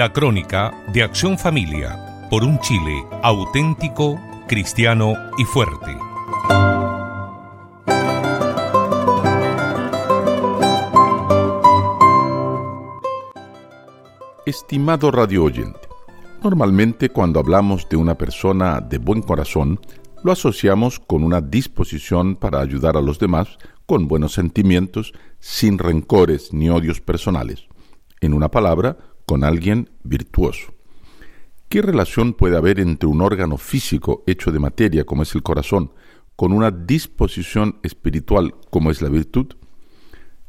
La crónica de Acción Familia por un Chile auténtico, cristiano y fuerte. Estimado radio oyente, normalmente cuando hablamos de una persona de buen corazón, lo asociamos con una disposición para ayudar a los demás, con buenos sentimientos, sin rencores ni odios personales. En una palabra, con alguien virtuoso. ¿Qué relación puede haber entre un órgano físico hecho de materia como es el corazón con una disposición espiritual como es la virtud?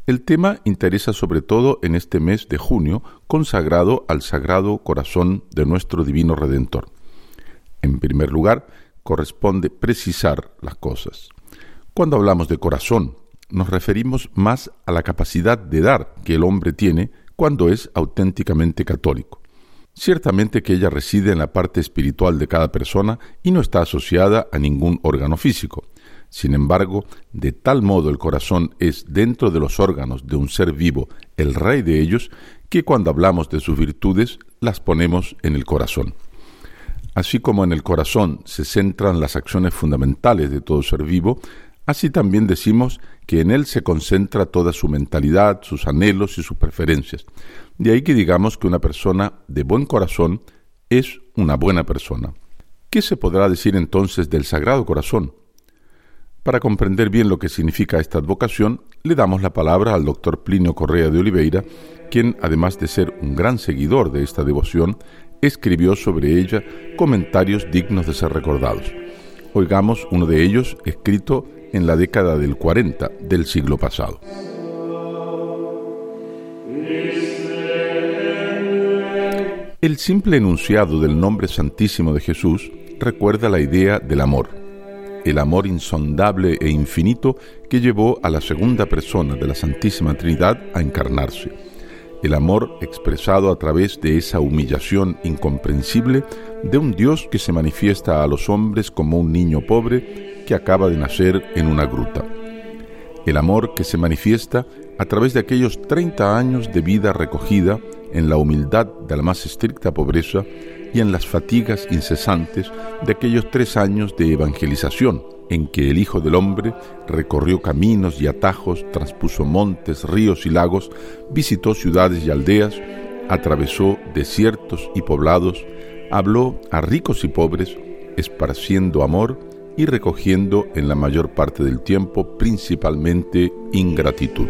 El tema interesa sobre todo en este mes de junio consagrado al Sagrado Corazón de nuestro Divino Redentor. En primer lugar, corresponde precisar las cosas. Cuando hablamos de corazón, nos referimos más a la capacidad de dar que el hombre tiene cuando es auténticamente católico. Ciertamente que ella reside en la parte espiritual de cada persona y no está asociada a ningún órgano físico. Sin embargo, de tal modo el corazón es dentro de los órganos de un ser vivo el rey de ellos, que cuando hablamos de sus virtudes las ponemos en el corazón. Así como en el corazón se centran las acciones fundamentales de todo ser vivo, Así también decimos que en él se concentra toda su mentalidad, sus anhelos y sus preferencias. De ahí que digamos que una persona de buen corazón es una buena persona. ¿Qué se podrá decir entonces del Sagrado Corazón? Para comprender bien lo que significa esta advocación, le damos la palabra al doctor Plinio Correa de Oliveira, quien, además de ser un gran seguidor de esta devoción, escribió sobre ella comentarios dignos de ser recordados. Oigamos uno de ellos escrito en la década del 40 del siglo pasado. El simple enunciado del nombre santísimo de Jesús recuerda la idea del amor, el amor insondable e infinito que llevó a la segunda persona de la Santísima Trinidad a encarnarse, el amor expresado a través de esa humillación incomprensible de un Dios que se manifiesta a los hombres como un niño pobre que acaba de nacer en una gruta. El amor que se manifiesta a través de aquellos 30 años de vida recogida en la humildad de la más estricta pobreza y en las fatigas incesantes de aquellos tres años de evangelización en que el Hijo del Hombre recorrió caminos y atajos, transpuso montes, ríos y lagos, visitó ciudades y aldeas, atravesó desiertos y poblados, habló a ricos y pobres, esparciendo amor y recogiendo en la mayor parte del tiempo principalmente ingratitud.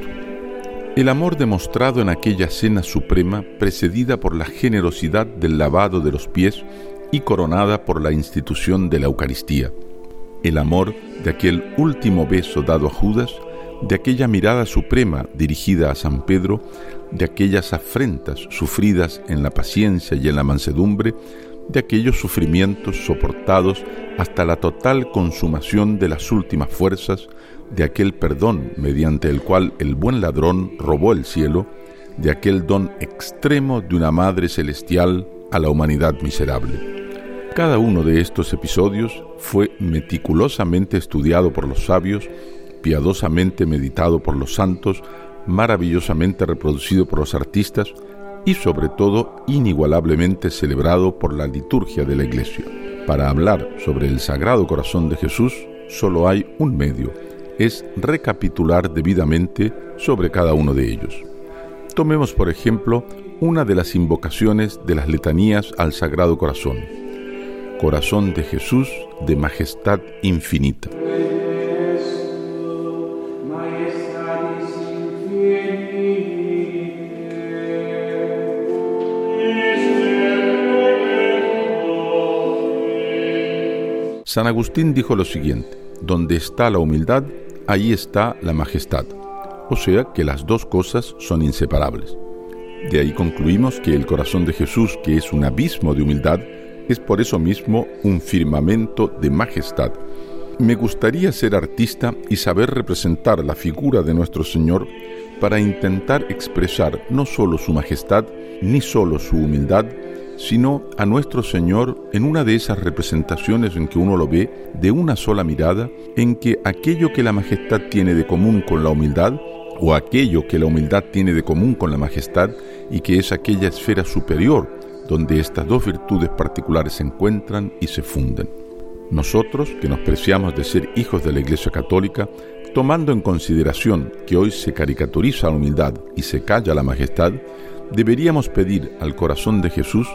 El amor demostrado en aquella cena suprema, precedida por la generosidad del lavado de los pies y coronada por la institución de la Eucaristía. El amor de aquel último beso dado a Judas, de aquella mirada suprema dirigida a San Pedro, de aquellas afrentas sufridas en la paciencia y en la mansedumbre, de aquellos sufrimientos soportados hasta la total consumación de las últimas fuerzas, de aquel perdón mediante el cual el buen ladrón robó el cielo, de aquel don extremo de una Madre Celestial a la humanidad miserable. Cada uno de estos episodios fue meticulosamente estudiado por los sabios, piadosamente meditado por los santos, maravillosamente reproducido por los artistas, y sobre todo inigualablemente celebrado por la liturgia de la Iglesia. Para hablar sobre el Sagrado Corazón de Jesús solo hay un medio, es recapitular debidamente sobre cada uno de ellos. Tomemos por ejemplo una de las invocaciones de las letanías al Sagrado Corazón. Corazón de Jesús de majestad infinita. San Agustín dijo lo siguiente, donde está la humildad, ahí está la majestad. O sea que las dos cosas son inseparables. De ahí concluimos que el corazón de Jesús, que es un abismo de humildad, es por eso mismo un firmamento de majestad. Me gustaría ser artista y saber representar la figura de nuestro Señor para intentar expresar no solo su majestad, ni solo su humildad, sino a nuestro Señor en una de esas representaciones en que uno lo ve de una sola mirada, en que aquello que la majestad tiene de común con la humildad, o aquello que la humildad tiene de común con la majestad, y que es aquella esfera superior donde estas dos virtudes particulares se encuentran y se funden. Nosotros, que nos preciamos de ser hijos de la Iglesia Católica, tomando en consideración que hoy se caricaturiza la humildad y se calla la majestad, deberíamos pedir al corazón de Jesús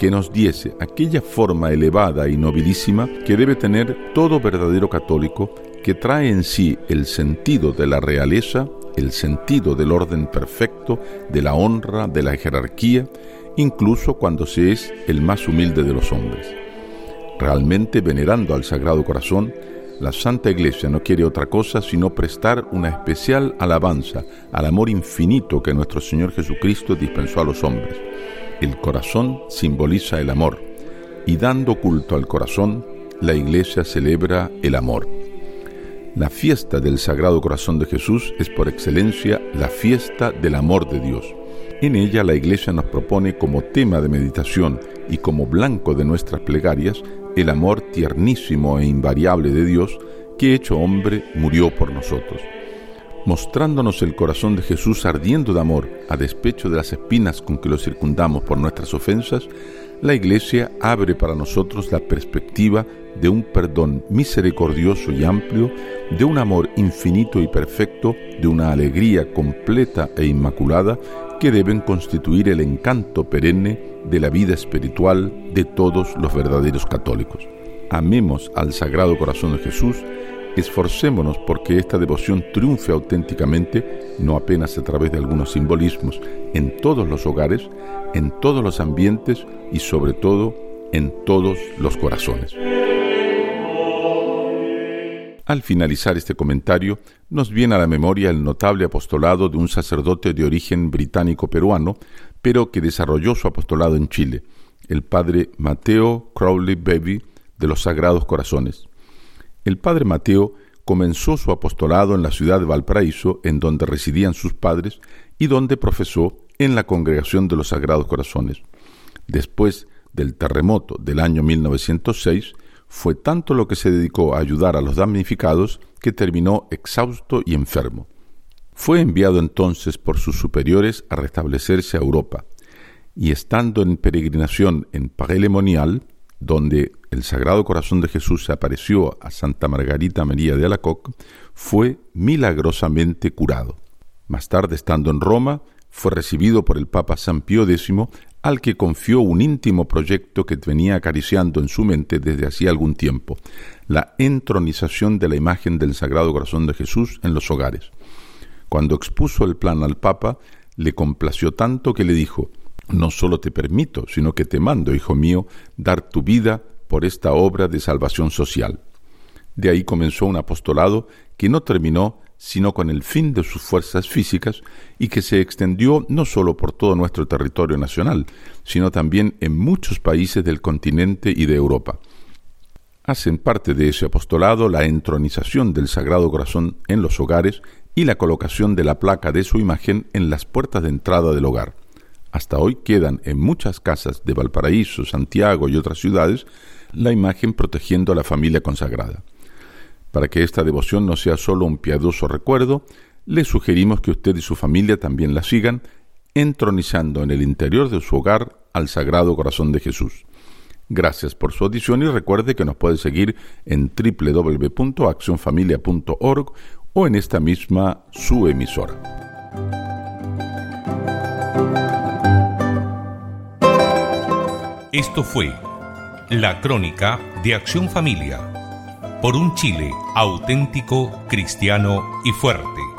que nos diese aquella forma elevada y nobilísima que debe tener todo verdadero católico que trae en sí el sentido de la realeza, el sentido del orden perfecto, de la honra, de la jerarquía, incluso cuando se es el más humilde de los hombres. Realmente venerando al Sagrado Corazón, la Santa Iglesia no quiere otra cosa sino prestar una especial alabanza al amor infinito que nuestro Señor Jesucristo dispensó a los hombres. El corazón simboliza el amor y dando culto al corazón, la Iglesia celebra el amor. La fiesta del Sagrado Corazón de Jesús es por excelencia la fiesta del amor de Dios. En ella la Iglesia nos propone como tema de meditación y como blanco de nuestras plegarias el amor tiernísimo e invariable de Dios que hecho hombre murió por nosotros. Mostrándonos el corazón de Jesús ardiendo de amor a despecho de las espinas con que lo circundamos por nuestras ofensas, la Iglesia abre para nosotros la perspectiva de un perdón misericordioso y amplio, de un amor infinito y perfecto, de una alegría completa e inmaculada que deben constituir el encanto perenne de la vida espiritual de todos los verdaderos católicos. Amemos al Sagrado Corazón de Jesús, esforcémonos porque esta devoción triunfe auténticamente, no apenas a través de algunos simbolismos, en todos los hogares, en todos los ambientes y sobre todo en todos los corazones. Al finalizar este comentario, nos viene a la memoria el notable apostolado de un sacerdote de origen británico-peruano, pero que desarrolló su apostolado en Chile, el padre Mateo Crowley Baby de los Sagrados Corazones. El padre Mateo comenzó su apostolado en la ciudad de Valparaíso, en donde residían sus padres, y donde profesó en la Congregación de los Sagrados Corazones. Después del terremoto del año 1906, fue tanto lo que se dedicó a ayudar a los damnificados que terminó exhausto y enfermo. Fue enviado entonces por sus superiores a restablecerse a Europa, y estando en peregrinación en Parelemonial, donde el Sagrado Corazón de Jesús se apareció a Santa Margarita María de Alacoque, fue milagrosamente curado. Más tarde, estando en Roma, fue recibido por el Papa San Pío X, al que confió un íntimo proyecto que venía acariciando en su mente desde hacía algún tiempo, la entronización de la imagen del Sagrado Corazón de Jesús en los hogares. Cuando expuso el plan al Papa, le complació tanto que le dijo, no solo te permito, sino que te mando, hijo mío, dar tu vida por esta obra de salvación social. De ahí comenzó un apostolado que no terminó sino con el fin de sus fuerzas físicas y que se extendió no solo por todo nuestro territorio nacional, sino también en muchos países del continente y de Europa. Hacen parte de ese apostolado la entronización del Sagrado Corazón en los hogares y la colocación de la placa de su imagen en las puertas de entrada del hogar. Hasta hoy quedan en muchas casas de Valparaíso, Santiago y otras ciudades la imagen protegiendo a la familia consagrada. Para que esta devoción no sea solo un piadoso recuerdo, le sugerimos que usted y su familia también la sigan, entronizando en el interior de su hogar al Sagrado Corazón de Jesús. Gracias por su audición y recuerde que nos puede seguir en www.accionfamilia.org o en esta misma su emisora. Esto fue la crónica de Acción Familia por un Chile auténtico, cristiano y fuerte.